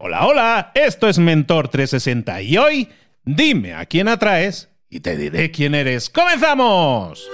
Hola, hola, esto es Mentor 360 y hoy dime a quién atraes y te diré quién eres. ¡Comenzamos!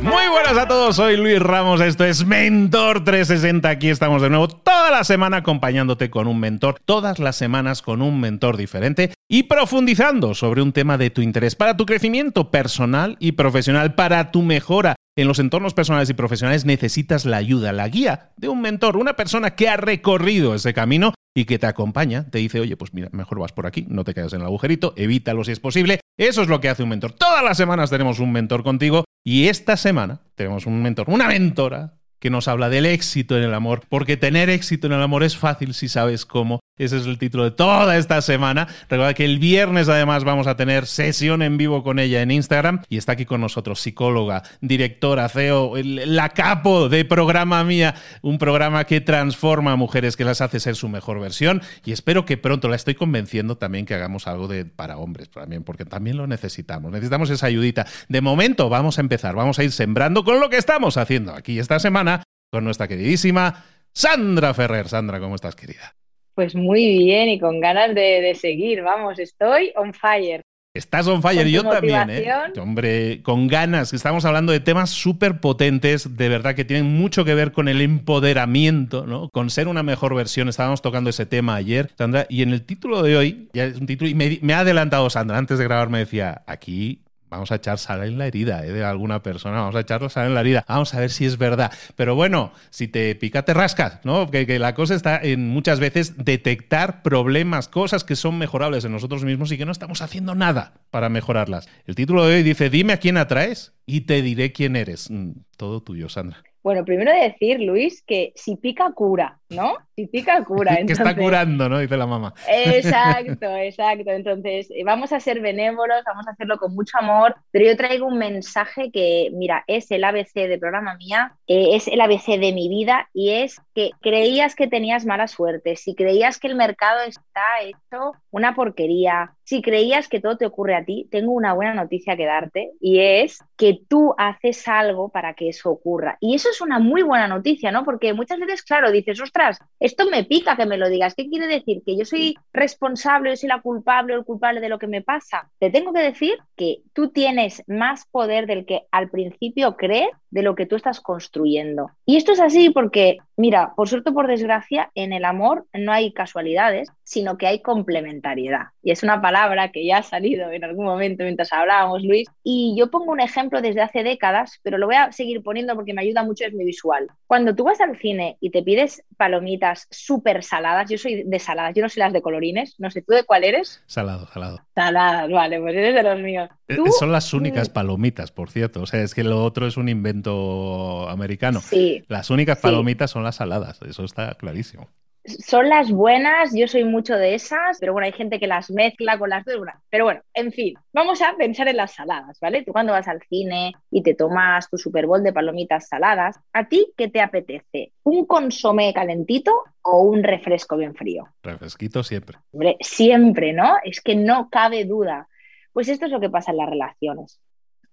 Muy buenas a todos, soy Luis Ramos, esto es Mentor 360, aquí estamos de nuevo toda la semana acompañándote con un mentor, todas las semanas con un mentor diferente y profundizando sobre un tema de tu interés para tu crecimiento personal y profesional, para tu mejora en los entornos personales y profesionales necesitas la ayuda, la guía de un mentor, una persona que ha recorrido ese camino y que te acompaña, te dice, oye, pues mira, mejor vas por aquí, no te quedas en el agujerito, evítalo si es posible. Eso es lo que hace un mentor. Todas las semanas tenemos un mentor contigo y esta semana tenemos un mentor, una mentora que nos habla del éxito en el amor, porque tener éxito en el amor es fácil si sabes cómo. Ese es el título de toda esta semana. Recuerda que el viernes además vamos a tener sesión en vivo con ella en Instagram y está aquí con nosotros psicóloga, directora, CEO, la capo de programa mía, un programa que transforma a mujeres, que las hace ser su mejor versión y espero que pronto la estoy convenciendo también que hagamos algo de para hombres también, porque también lo necesitamos. Necesitamos esa ayudita. De momento vamos a empezar, vamos a ir sembrando con lo que estamos haciendo aquí esta semana con nuestra queridísima Sandra Ferrer. Sandra, ¿cómo estás, querida? Pues muy bien y con ganas de, seguir, vamos, estoy on fire. Estás on fire, yo también, ¿eh? Hombre, con ganas. Estamos hablando de temas súper potentes, de verdad que tienen mucho que ver con el empoderamiento, ¿no? Con ser una mejor versión. Estábamos tocando ese tema ayer, Sandra, y en el título de hoy, ya es un título, y me, me ha adelantado Sandra, antes de grabar me decía, aquí vamos a echar sal en la herida ¿eh? de alguna persona, vamos a echarlo sal en la herida, vamos a ver si es verdad. Pero bueno, si te pica, te rascas, ¿no? Que, la cosa está en muchas veces detectar problemas, cosas que son mejorables en nosotros mismos y que no estamos haciendo nada para mejorarlas. El título de hoy dice, dime a quién atraes y te diré quién eres. Mm, todo tuyo, Sandra. Bueno, primero decir, Luis, que si pica cura, ¿no? Si pica cura. que está curando, ¿no? Dice la mamá. Exacto, exacto. Entonces, eh, vamos a ser benévolos, vamos a hacerlo con mucho amor, pero yo traigo un mensaje que, mira, es el ABC de programa mía, eh, es el ABC de mi vida y es que creías que tenías mala suerte, si creías que el mercado está hecho una porquería, si creías que todo te ocurre a ti, tengo una buena noticia que darte y es que tú haces algo para que eso ocurra. Y eso es una muy buena noticia, ¿no? Porque muchas veces, claro, dices, ostras, esto me pica que me lo digas. ¿Qué quiere decir? ¿Que yo soy responsable, yo soy la culpable o el culpable de lo que me pasa? Te tengo que decir que tú tienes más poder del que al principio crees de lo que tú estás construyendo. Y esto es así porque, mira, por suerte por desgracia, en el amor no hay casualidades, sino que hay complementariedad. Y es una palabra que ya ha salido en algún momento mientras hablábamos, Luis. Y yo pongo un ejemplo desde hace décadas, pero lo voy a seguir poniendo porque me ayuda mucho, es mi visual. Cuando tú vas al cine y te pides palomitas súper saladas, yo soy de saladas, yo no sé las de colorines, no sé, ¿tú de cuál eres? Salado, salado. Saladas, vale, pues eres de los míos. Eh, son las únicas palomitas, por cierto. O sea, es que lo otro es un invento americano. Las únicas palomitas son las saladas, eso está clarísimo. Son las buenas, yo soy mucho de esas, pero bueno, hay gente que las mezcla con las dos. Pero bueno, en fin, vamos a pensar en las saladas, ¿vale? Tú cuando vas al cine y te tomas tu Super Bowl de palomitas saladas, ¿a ti qué te apetece? ¿Un consomé calentito o un refresco bien frío? Refresquito siempre. Hombre, siempre, ¿no? Es que no cabe duda. Pues esto es lo que pasa en las relaciones.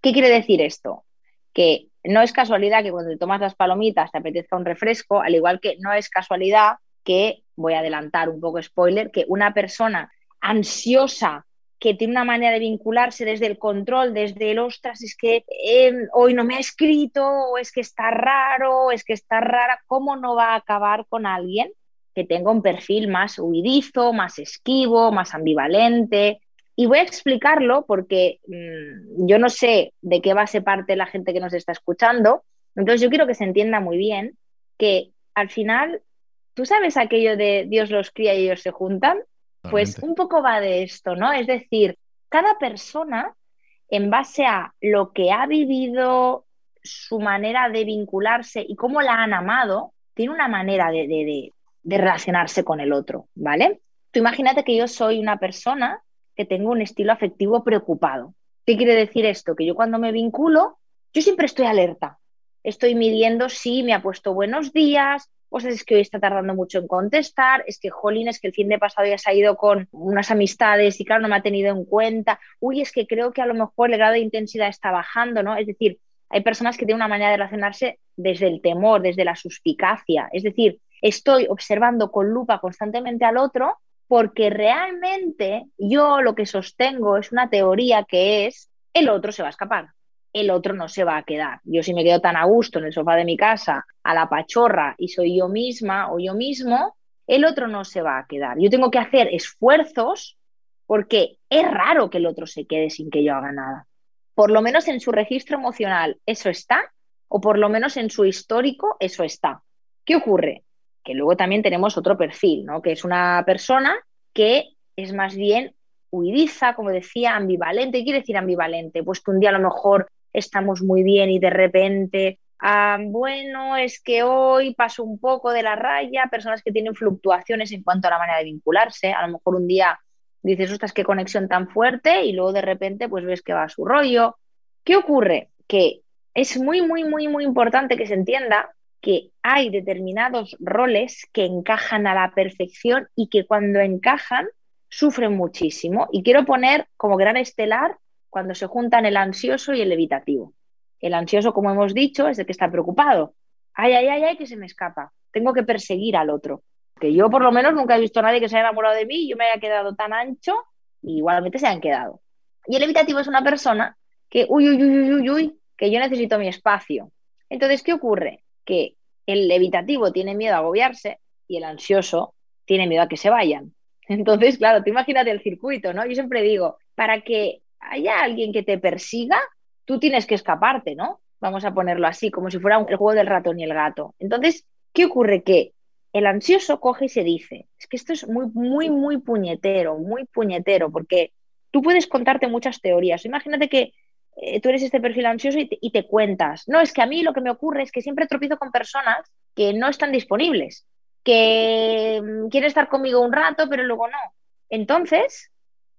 ¿Qué quiere decir esto? Que no es casualidad que cuando te tomas las palomitas te apetezca un refresco, al igual que no es casualidad que, voy a adelantar un poco spoiler, que una persona ansiosa que tiene una manera de vincularse desde el control, desde el ostras, es que em, hoy no me ha escrito, o es que está raro, o es que está rara, ¿cómo no va a acabar con alguien que tenga un perfil más huidizo, más esquivo, más ambivalente, y voy a explicarlo porque mm, yo no sé de qué base parte la gente que nos está escuchando. Entonces yo quiero que se entienda muy bien que al final, tú sabes aquello de Dios los cría y ellos se juntan. Pues un poco va de esto, ¿no? Es decir, cada persona, en base a lo que ha vivido, su manera de vincularse y cómo la han amado, tiene una manera de, de relacionarse con el otro, ¿vale? Tú imagínate que yo soy una persona que tengo un estilo afectivo preocupado. ¿Qué quiere decir esto? Que yo cuando me vinculo, yo siempre estoy alerta. Estoy midiendo si me ha puesto buenos días, o sea, es que hoy está tardando mucho en contestar, es que, jolín, es que el fin de pasado ya se ha ido con unas amistades y claro, no me ha tenido en cuenta. Uy, es que creo que a lo mejor el grado de intensidad está bajando, ¿no? Es decir, hay personas que tienen una manera de relacionarse desde el temor, desde la suspicacia. Es decir, estoy observando con lupa constantemente al otro porque realmente yo lo que sostengo es una teoría que es el otro se va a escapar, el otro no se va a quedar. Yo si me quedo tan a gusto en el sofá de mi casa, a la pachorra y soy yo misma o yo mismo, el otro no se va a quedar. Yo tengo que hacer esfuerzos porque es raro que el otro se quede sin que yo haga nada. Por lo menos en su registro emocional eso está, o por lo menos en su histórico eso está. ¿Qué ocurre? Que luego también tenemos otro perfil, ¿no? Que es una persona que es más bien huidiza, como decía, ambivalente. ¿Qué quiere decir ambivalente? Pues que un día a lo mejor estamos muy bien y de repente, ah, bueno, es que hoy paso un poco de la raya, personas que tienen fluctuaciones en cuanto a la manera de vincularse, a lo mejor un día dices, ostras, qué conexión tan fuerte y luego de repente pues ves que va a su rollo. ¿Qué ocurre? Que es muy, muy, muy, muy importante que se entienda que hay determinados roles que encajan a la perfección y que cuando encajan sufren muchísimo. Y quiero poner como gran estelar cuando se juntan el ansioso y el evitativo. El ansioso, como hemos dicho, es el que está preocupado. Ay, ay, ay, ay, que se me escapa. Tengo que perseguir al otro. Que yo por lo menos nunca he visto a nadie que se haya enamorado de mí yo me haya quedado tan ancho y igualmente se han quedado. Y el evitativo es una persona que, uy, uy, uy, uy, uy, que yo necesito mi espacio. Entonces, ¿qué ocurre? Que el evitativo tiene miedo a agobiarse y el ansioso tiene miedo a que se vayan. Entonces, claro, tú imagínate el circuito, ¿no? Yo siempre digo, para que haya alguien que te persiga, tú tienes que escaparte, ¿no? Vamos a ponerlo así, como si fuera el juego del ratón y el gato. Entonces, ¿qué ocurre? Que el ansioso coge y se dice, es que esto es muy, muy, muy puñetero, muy puñetero, porque tú puedes contarte muchas teorías. Imagínate que tú eres este perfil ansioso y te, y te, cuentas, no, es que a mí lo que me ocurre es que siempre tropiezo con personas que no están disponibles, que mm, quieren estar conmigo un rato, pero luego no. Entonces,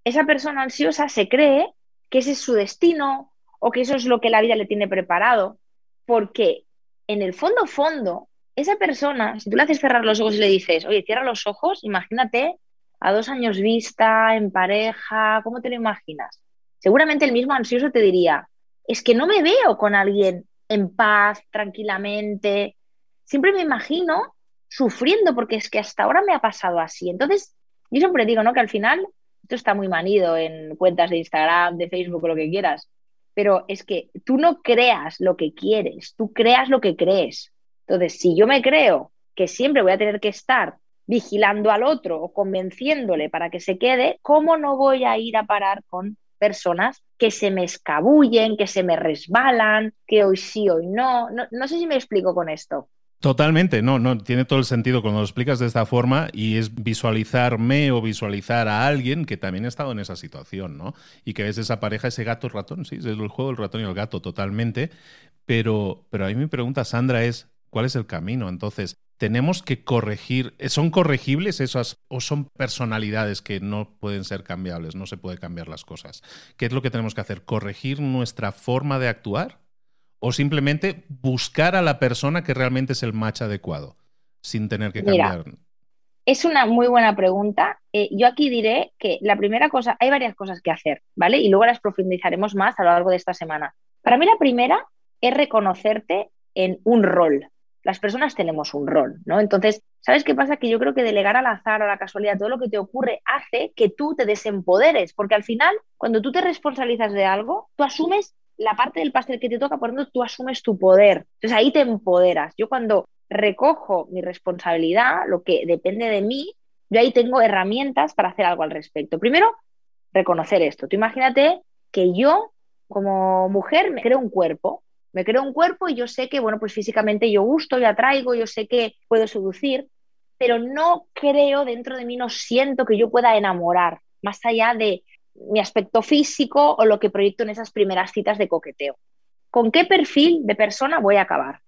esa persona ansiosa se cree que ese es su destino o que eso es lo que la vida le tiene preparado, porque en el fondo, fondo, esa persona, si tú le haces cerrar los ojos y le dices, oye, cierra los ojos, imagínate a dos años vista, en pareja, ¿cómo te lo imaginas? Seguramente el mismo ansioso te diría, es que no me veo con alguien en paz, tranquilamente. Siempre me imagino sufriendo porque es que hasta ahora me ha pasado así. Entonces, yo siempre digo, ¿no? Que al final, esto está muy manido en cuentas de Instagram, de Facebook, lo que quieras, pero es que tú no creas lo que quieres, tú creas lo que crees. Entonces, si yo me creo que siempre voy a tener que estar vigilando al otro o convenciéndole para que se quede, ¿cómo no voy a ir a parar con personas que se me escabullen, que se me resbalan, que hoy sí, hoy no? No, no sé si me explico con esto. Totalmente, no, no, tiene todo el sentido cuando lo explicas de esta forma y es visualizarme o visualizar a alguien que también ha estado en esa situación, ¿no? Y que ves esa pareja, ese gato ratón, sí, es el juego del ratón y el gato totalmente, pero, pero a mí mi pregunta, Sandra, es, ¿cuál es el camino? Entonces, tenemos que corregir, ¿son corregibles esas o son personalidades que no pueden ser cambiables, no se puede cambiar las cosas? ¿Qué es lo que tenemos que hacer? ¿Corregir nuestra forma de actuar? o simplemente buscar a la persona que realmente es el match adecuado, sin tener que cambiar. es una muy buena pregunta. Eh, yo aquí diré que la primera cosa, hay varias cosas que hacer, ¿vale? Y luego las profundizaremos más a lo largo de esta semana. Para mí la primera es reconocerte en un rol. Las personas tenemos un rol, ¿no? Entonces, ¿sabes qué pasa? Que yo creo que delegar al azar, a la casualidad, todo lo que te ocurre hace que tú te desempoderes, porque al final, cuando tú te responsabilizas de algo, tú asumes la parte del pastel que te toca, por ejemplo, tú asumes tu poder. Entonces ahí te empoderas. Yo cuando recojo mi responsabilidad, lo que depende de mí, yo ahí tengo herramientas para hacer algo al respecto. Primero, reconocer esto. Tú imagínate que yo, como mujer, me creo un cuerpo. Me creo un cuerpo y yo sé que, bueno, pues físicamente yo gusto, yo atraigo, yo sé que puedo seducir, pero no creo dentro de mí, no siento que yo pueda enamorar, más allá de mi aspecto físico o lo que proyecto en esas primeras citas de coqueteo. ¿Con qué perfil de persona voy a acabar?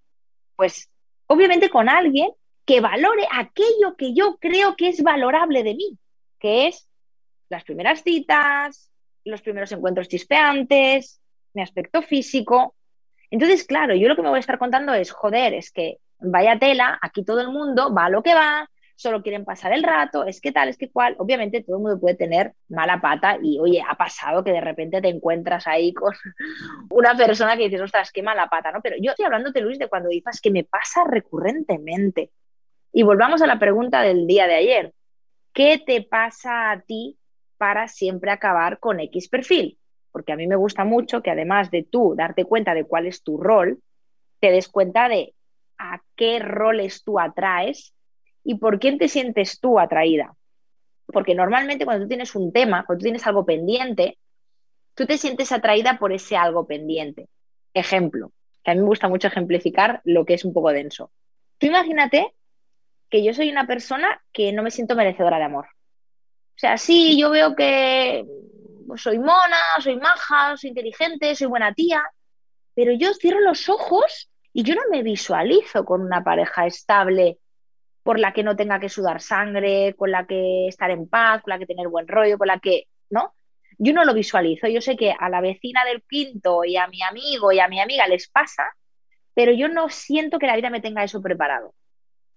Pues obviamente con alguien que valore aquello que yo creo que es valorable de mí, que es las primeras citas, los primeros encuentros chispeantes, mi aspecto físico. Entonces, claro, yo lo que me voy a estar contando es, joder, es que vaya tela, aquí todo el mundo va a lo que va, solo quieren pasar el rato, es que tal, es que cual. Obviamente todo el mundo puede tener mala pata y, oye, ha pasado que de repente te encuentras ahí con una persona que dices, ostras, qué mala pata, ¿no? Pero yo estoy hablándote, Luis, de cuando dices que me pasa recurrentemente. Y volvamos a la pregunta del día de ayer. ¿Qué te pasa a ti para siempre acabar con X perfil? Porque a mí me gusta mucho que además de tú darte cuenta de cuál es tu rol, te des cuenta de a qué roles tú atraes y por quién te sientes tú atraída. Porque normalmente cuando tú tienes un tema, cuando tú tienes algo pendiente, tú te sientes atraída por ese algo pendiente. Ejemplo, que a mí me gusta mucho ejemplificar lo que es un poco denso. Tú imagínate que yo soy una persona que no me siento merecedora de amor. O sea, sí, yo veo que soy mona, soy maja, soy inteligente, soy buena tía, pero yo cierro los ojos y yo no me visualizo con una pareja estable por la que no tenga que sudar sangre, con la que estar en paz, con la que tener buen rollo, con la que, ¿no? Yo no lo visualizo. Yo sé que a la vecina del quinto y a mi amigo y a mi amiga les pasa, pero yo no siento que la vida me tenga eso preparado.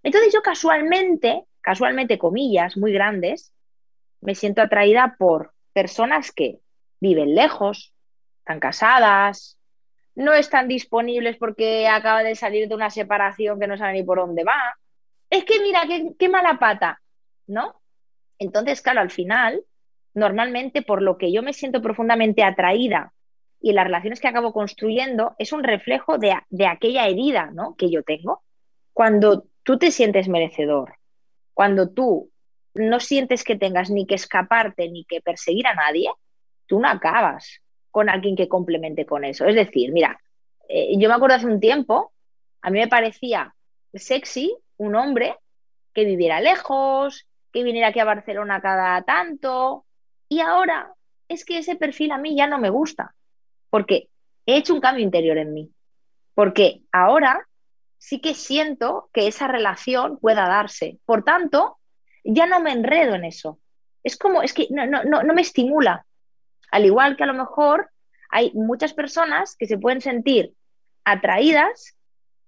Entonces yo casualmente, casualmente comillas muy grandes, me siento atraída por personas que viven lejos, están casadas, no están disponibles porque acaba de salir de una separación que no sabe ni por dónde va. Es que mira, qué, qué mala pata, ¿no? Entonces, claro, al final, normalmente por lo que yo me siento profundamente atraída y las relaciones que acabo construyendo es un reflejo de, de aquella herida ¿no? que yo tengo. Cuando tú te sientes merecedor, cuando tú no sientes que tengas ni que escaparte ni que perseguir a nadie, tú no acabas con alguien que complemente con eso. Es decir, mira, eh, yo me acuerdo hace un tiempo, a mí me parecía sexy un hombre que viviera lejos, que viniera aquí a Barcelona cada tanto, y ahora es que ese perfil a mí ya no me gusta, porque he hecho un cambio interior en mí, porque ahora sí que siento que esa relación pueda darse. Por tanto, ya no me enredo en eso. Es como, es que no, no, no, me estimula. Al igual que a lo mejor hay muchas personas que se pueden sentir atraídas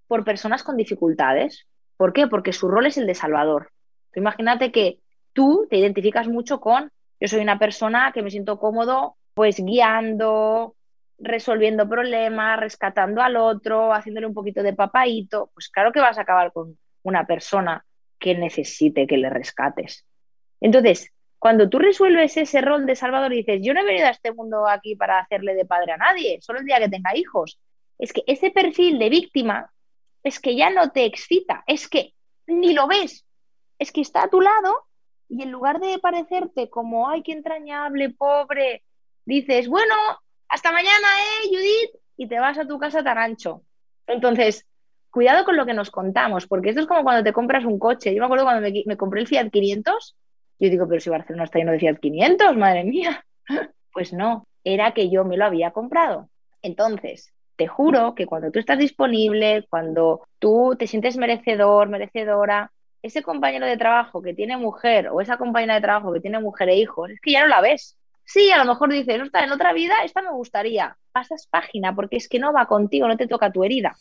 por personas con dificultades. ¿Por qué? Porque su rol es el de salvador. imagínate que tú te identificas mucho con, yo soy una persona que me siento cómodo pues guiando, resolviendo problemas, rescatando al otro, haciéndole un poquito de papaito, pues claro que vas a acabar con una persona que necesite que le rescates. Entonces, cuando tú resuelves ese rol de salvador y dices, yo no he venido a este mundo aquí para hacerle de padre a nadie, solo el día que tenga hijos, es que ese perfil de víctima es que ya no te excita, es que ni lo ves, es que está a tu lado y en lugar de parecerte como, ay, qué entrañable, pobre, dices, bueno, hasta mañana, ¿eh, Judith? Y te vas a tu casa tan ancho. Entonces, cuidado con lo que nos contamos, porque esto es como cuando te compras un coche. Yo me acuerdo cuando me, compré el Fiat 500, yo digo, pero si Barcelona está lleno de Fiat 500, madre mía. Pues no, era que yo me lo había comprado. Entonces, te juro que cuando tú estás disponible, cuando tú te sientes merecedor, merecedora, ese compañero de trabajo que tiene mujer o esa compañera de trabajo que tiene mujer e hijos, es que ya no la ves. Sí, a lo mejor dices, en otra vida, esta me gustaría. Pasas página porque es que no va contigo, no te toca tu herida.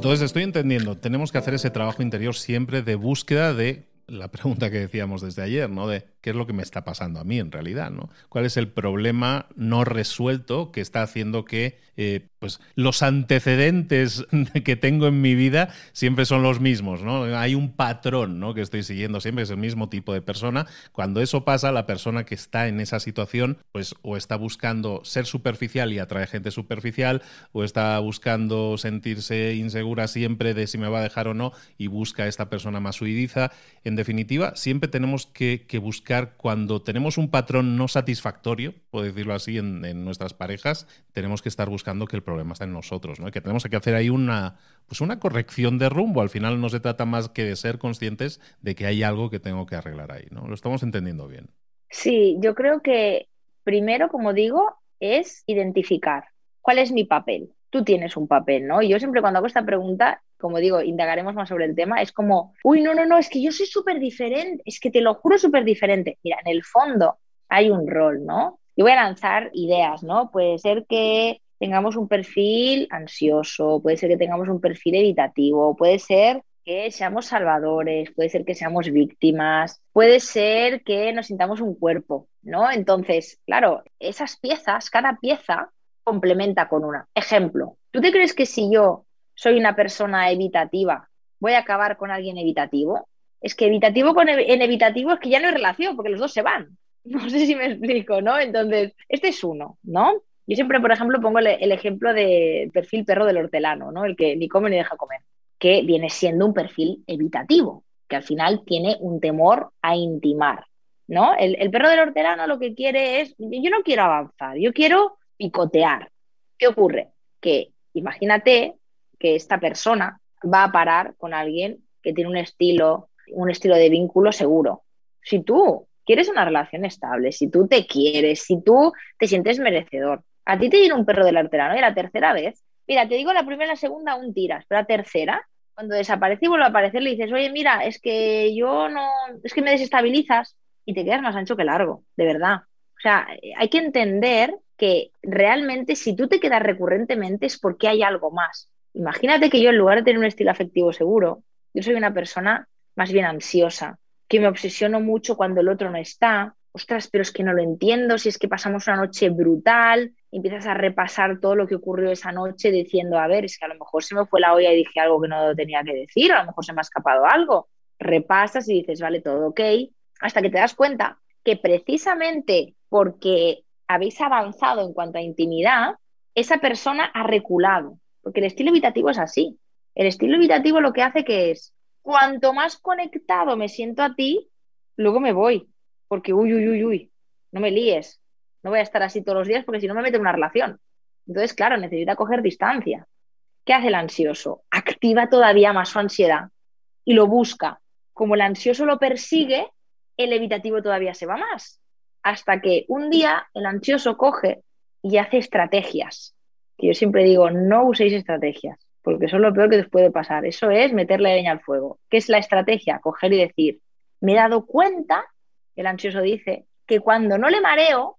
Entonces estoy entendiendo, tenemos que hacer ese trabajo interior siempre de búsqueda de la pregunta que decíamos desde ayer, ¿no? De qué es lo que me está pasando a mí en realidad, ¿no? ¿Cuál es el problema no resuelto que está haciendo que eh, pues los antecedentes que tengo en mi vida siempre son los mismos, ¿no? Hay un patrón, ¿no? Que estoy siguiendo siempre, es el mismo tipo de persona. Cuando eso pasa, la persona que está en esa situación, pues o está buscando ser superficial y atrae gente superficial, o está buscando sentirse insegura siempre de si me va a dejar o no y busca a esta persona más huidiza. En definitiva, siempre tenemos que, buscar cuando tenemos un patrón no satisfactorio, por decirlo así, en, en nuestras parejas, tenemos que estar buscando que el problema está en nosotros, ¿no? que tenemos que hacer ahí una, pues una corrección de rumbo. Al final no se trata más que de ser conscientes de que hay algo que tengo que arreglar ahí, ¿no? Lo estamos entendiendo bien. Sí, yo creo que primero, como digo, es identificar cuál es mi papel. Tú tienes un papel, ¿no? Y yo siempre cuando hago esta pregunta, como digo, indagaremos más sobre el tema, es como, uy, no, no, no, es que yo soy súper diferente, es que te lo juro súper diferente. Mira, en el fondo hay un rol, ¿no? Y voy a lanzar ideas, ¿no? Puede ser que tengamos un perfil ansioso, puede ser que tengamos un perfil evitativo, puede ser que seamos salvadores, puede ser que seamos víctimas, puede ser que nos sintamos un cuerpo, ¿no? Entonces, claro, esas piezas, cada pieza complementa con una. Ejemplo, ¿tú te crees que si yo soy una persona evitativa, voy a acabar con alguien evitativo. Es que evitativo con en evitativo es que ya no hay relación, porque los dos se van. No sé si me explico, ¿no? Entonces, este es uno, ¿no? Yo siempre, por ejemplo, pongo el, ejemplo del perfil perro del hortelano, ¿no? El que ni come ni deja comer, que viene siendo un perfil evitativo, que al final tiene un temor a intimar, ¿no? El, el perro del hortelano lo que quiere es, yo no quiero avanzar, yo quiero picotear. ¿Qué ocurre? Que imagínate que esta persona va a parar con alguien que tiene un estilo, un estilo de vínculo seguro. Si tú quieres una relación estable, si tú te quieres, si tú te sientes merecedor, a ti te viene un perro del arterano y la tercera vez, mira, te digo la primera y la segunda aún tiras, pero la tercera, cuando desaparece y vuelve a aparecer, le dices, oye, mira, es que yo no, es que me desestabilizas y te quedas más ancho que largo, de verdad. O sea, hay que entender que realmente si tú te quedas recurrentemente es porque hay algo más. Imagínate que yo en lugar de tener un estilo afectivo seguro, yo soy una persona más bien ansiosa, que me obsesiono mucho cuando el otro no está, ostras, pero es que no lo entiendo, si es que pasamos una noche brutal, empiezas a repasar todo lo que ocurrió esa noche diciendo, a ver, es que a lo mejor se me fue la olla y dije algo que no tenía que decir, a lo mejor se me ha escapado algo. Repasas y dices, vale, todo ok, hasta que te das cuenta que precisamente porque habéis avanzado en cuanto a intimidad, esa persona ha reculado, porque el estilo evitativo es así. El estilo evitativo lo que hace que es, cuanto más conectado me siento a ti, luego me voy, porque uy, uy, uy, uy, no me líes, no voy a estar así todos los días porque si no me mete en una relación. Entonces, claro, necesita coger distancia. ¿Qué hace el ansioso? Activa todavía más su ansiedad y lo busca. Como el ansioso lo persigue, el evitativo todavía se va más. Hasta que un día el ansioso coge y hace estrategias. Que yo siempre digo, no uséis estrategias, porque eso es lo peor que os puede pasar. Eso es meterle leña al fuego. ¿Qué es la estrategia? Coger y decir, me he dado cuenta el ansioso dice, que cuando no le mareo,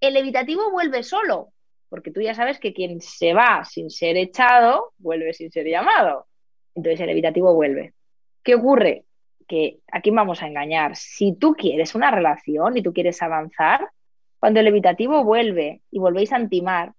el evitativo vuelve solo, porque tú ya sabes que quien se va sin ser echado, vuelve sin ser llamado. Entonces el evitativo vuelve. ¿Qué ocurre? Que aquí vamos a engañar. Si tú quieres una relación y tú quieres avanzar, cuando el evitativo vuelve y volvéis a antimar,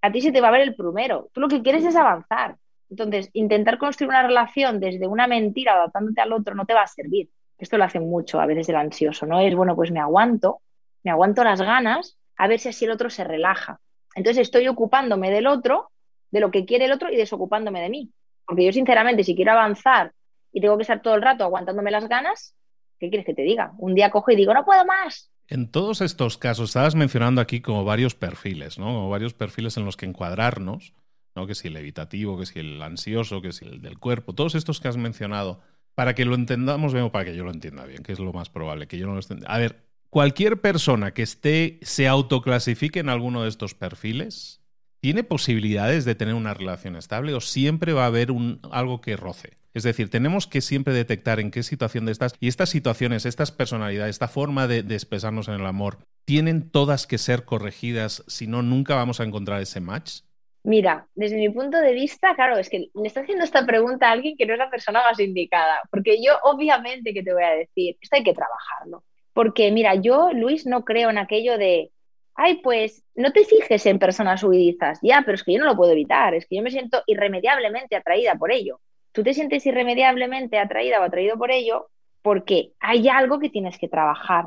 a ti se te va a ver el primero. Tú lo que quieres es avanzar. Entonces, intentar construir una relación desde una mentira adaptándote al otro no te va a servir. Esto lo hace mucho a veces el ansioso, ¿no? Es, bueno, pues me aguanto, me aguanto las ganas, a ver si así el otro se relaja. Entonces estoy ocupándome del otro, de lo que quiere el otro y desocupándome de mí. Porque yo, sinceramente, si quiero avanzar y tengo que estar todo el rato aguantándome las ganas, ¿qué quieres que te diga? Un día cojo y digo, no puedo más. En todos estos casos, estabas mencionando aquí como varios perfiles, ¿no? Como varios perfiles en los que encuadrarnos, ¿no? Que si el evitativo, que si el ansioso, que si el del cuerpo, todos estos que has mencionado para que lo entendamos bien o para que yo lo entienda bien, que es lo más probable, que yo no lo entienda. A ver, cualquier persona que esté, se autoclasifique en alguno de estos perfiles, ¿tiene posibilidades de tener una relación estable o siempre va a haber un, algo que roce? Es decir, tenemos que siempre detectar en qué situación de estas y estas situaciones, estas personalidades, esta forma de, de expresarnos en el amor, ¿tienen todas que ser corregidas? Si no, nunca vamos a encontrar ese match. Mira, desde mi punto de vista, claro, es que le está haciendo esta pregunta a alguien que no es la persona más indicada, porque yo obviamente que te voy a decir, esto hay que trabajarlo. Porque mira, yo, Luis, no creo en aquello de, ay, pues no te fijes en personas huidizas, ya, pero es que yo no lo puedo evitar, es que yo me siento irremediablemente atraída por ello. Tú te sientes irremediablemente atraída o atraído por ello porque hay algo que tienes que trabajar.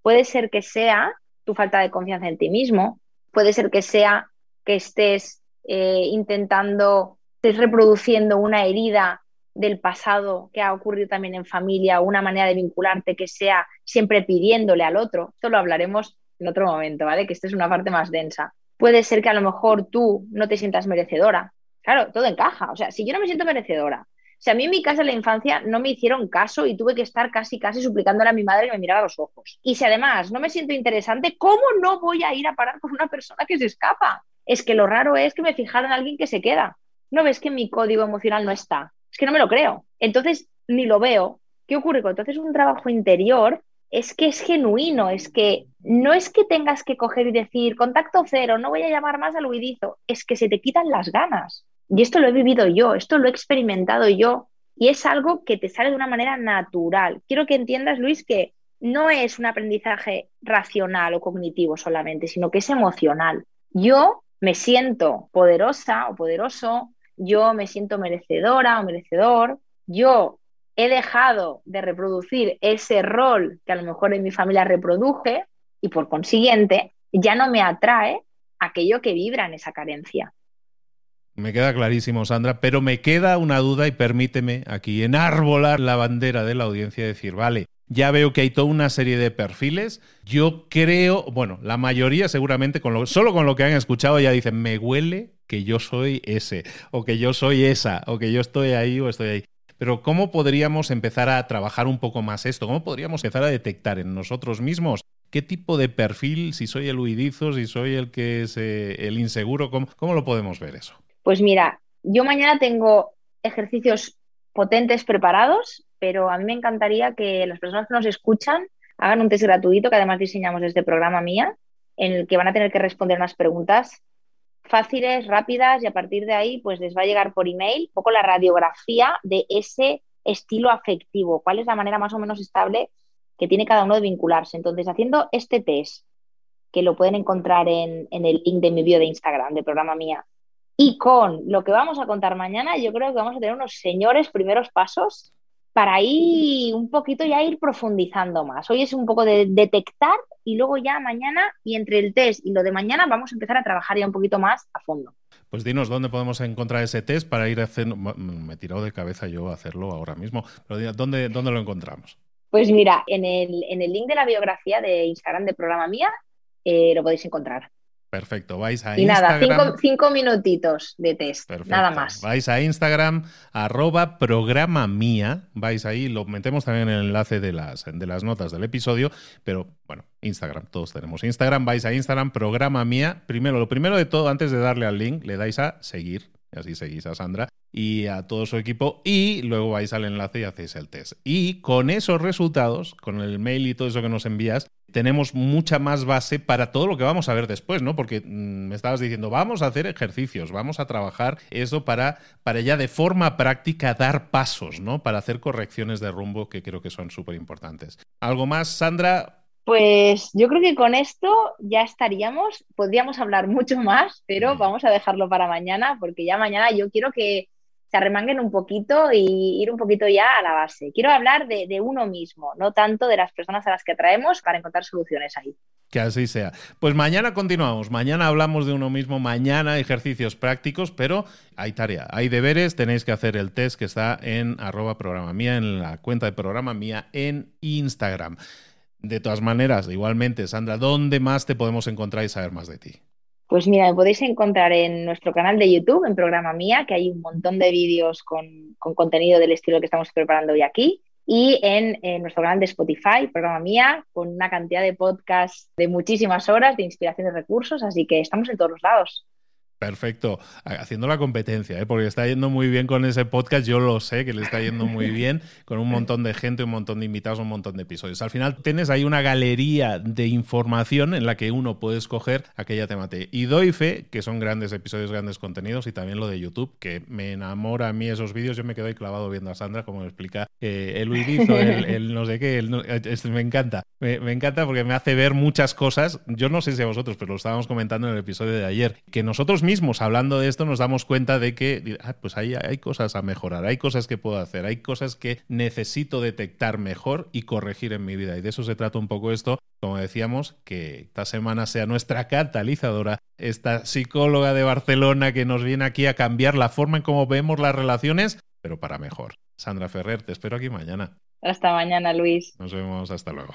Puede ser que sea tu falta de confianza en ti mismo, puede ser que sea que estés eh, intentando, reproduciendo una herida del pasado que ha ocurrido también en familia, una manera de vincularte que sea siempre pidiéndole al otro. Esto lo hablaremos en otro momento, ¿vale? Que esta es una parte más densa. Puede ser que a lo mejor tú no te sientas merecedora. Claro, todo encaja. O sea, si yo no me siento merecedora, si a mí en mi casa en la infancia no me hicieron caso y tuve que estar casi, casi suplicándole a mi madre que me mirara a los ojos. Y si además no me siento interesante, ¿cómo no voy a ir a parar con una persona que se escapa? Es que lo raro es que me fijaron en alguien que se queda. No ves que mi código emocional no está. Es que no me lo creo. Entonces, ni lo veo. ¿Qué ocurre? Haces un trabajo interior, es que es genuino, es que no es que tengas que coger y decir contacto cero, no voy a llamar más al huidizo, es que se te quitan las ganas. Y esto lo he vivido yo, esto lo he experimentado yo, y es algo que te sale de una manera natural. Quiero que entiendas, Luis, que no es un aprendizaje racional o cognitivo solamente, sino que es emocional. Yo me siento poderosa o poderoso yo me siento merecedora o merecedor, yo he dejado de reproducir ese rol que a lo mejor en mi familia reproduje y por consiguiente ya no me atrae aquello que vibra en esa carencia. Me queda clarísimo, Sandra, pero me queda una duda y permíteme aquí enarbolar la bandera de la audiencia y decir, vale, ya veo que hay toda una serie de perfiles. Yo creo, bueno, la mayoría seguramente, con lo, solo con lo que han escuchado ya dicen, me huele que yo soy ese, o que yo soy esa, o que yo estoy ahí o estoy ahí. Pero ¿cómo podríamos empezar a trabajar un poco más esto? ¿Cómo podríamos empezar a detectar en nosotros mismos qué tipo de perfil, si soy el huidizo, si soy el que es eh, el inseguro, ¿cómo, ¿cómo lo podemos ver eso? Pues mira, yo mañana tengo ejercicios potentes preparados, pero a mí me encantaría que las personas que nos escuchan hagan un test gratuito que además diseñamos desde programa mía, en el que van a tener que responder unas preguntas fáciles, rápidas y a partir de ahí pues les va a llegar por email un poco la radiografía de ese estilo afectivo, cuál es la manera más o menos estable que tiene cada uno de vincularse. Entonces, haciendo este test, que lo pueden encontrar en, en el link de mi bio de Instagram, de programa mía, y con lo que vamos a contar mañana, yo creo que vamos a tener unos señores primeros pasos para ir un poquito ya ir profundizando más. Hoy es un poco de detectar y luego ya mañana y entre el test y lo de mañana vamos a empezar a trabajar ya un poquito más a fondo. Pues dinos dónde podemos encontrar ese test para ir haciendo. Me he tirado de cabeza yo a hacerlo ahora mismo, pero ¿dónde, dónde lo encontramos? Pues mira, en el, en el link de la biografía de Instagram de programa mía eh, lo podéis encontrar. Perfecto, vais a Instagram. Y nada, cinco, minutitos de test, nada más. Vais a Instagram, arroba programa mía, vais ahí, lo metemos también en el enlace de las, de las notas del episodio, pero bueno, Instagram, todos tenemos Instagram, vais a Instagram, programa mía. Primero, lo primero de todo, antes de darle al link, le dais a seguir, y así seguís a Sandra y a todo su equipo y luego vais al enlace y hacéis el test. Y con esos resultados, con el mail y todo eso que nos envías, tenemos mucha más base para todo lo que vamos a ver después, ¿no? Porque mm, me estabas diciendo, vamos a hacer ejercicios, vamos a trabajar eso para, para ya de forma práctica dar pasos, ¿no? Para hacer correcciones de rumbo que creo que son súper importantes. ¿Algo más, Sandra? Pues yo creo que con esto ya estaríamos. Podríamos hablar mucho más, pero vamos a dejarlo para mañana, porque ya mañana yo quiero que se arremanguen un poquito y ir un poquito ya a la base. Quiero hablar de, uno mismo, no tanto de las personas a las que atraemos para encontrar soluciones ahí. Que así sea. Pues mañana continuamos. Mañana hablamos de uno mismo. Mañana ejercicios prácticos, pero hay tarea, hay deberes. Tenéis que hacer el test que está en arroba programa mía, en la cuenta de programa mía en Instagram. De todas maneras, igualmente, Sandra, ¿dónde más te podemos encontrar y saber más de ti? Pues mira, me podéis encontrar en nuestro canal de YouTube, en Programa Mía, que hay un montón de vídeos con, contenido del estilo que estamos preparando hoy aquí, y en, en, nuestro canal de Spotify, Programa Mía, con una cantidad de podcasts de muchísimas horas de inspiración y recursos, así que estamos en todos los lados. Perfecto. Haciendo la competencia, ¿eh? porque está yendo muy bien con ese podcast. Yo lo sé que le está yendo muy bien, con un montón de gente, un montón de invitados, un montón de episodios. Al final tienes ahí una galería de información en la que uno puede escoger aquella temática. Y doy fe que son grandes episodios, grandes contenidos y también lo de YouTube, que me enamora a mí esos vídeos. Yo me quedo ahí clavado viendo a Sandra como me explica eh, el huidizo, el, no sé qué. me encanta. Me, me encanta porque me hace ver muchas cosas. Yo no sé si a vosotros, pero lo estábamos comentando en el episodio de ayer, que nosotros mismos, hablando de esto, nos damos cuenta de que ah, pues hay, hay cosas a mejorar, hay cosas que puedo hacer, hay cosas que necesito detectar mejor y corregir en mi vida. Y de eso se trata un poco esto. Como decíamos, que esta semana sea nuestra catalizadora, esta psicóloga de Barcelona que nos viene aquí a cambiar la forma en cómo vemos las relaciones, pero para mejor. Sandra Ferrer, te espero aquí mañana. Hasta mañana, Luis. Nos vemos, hasta luego.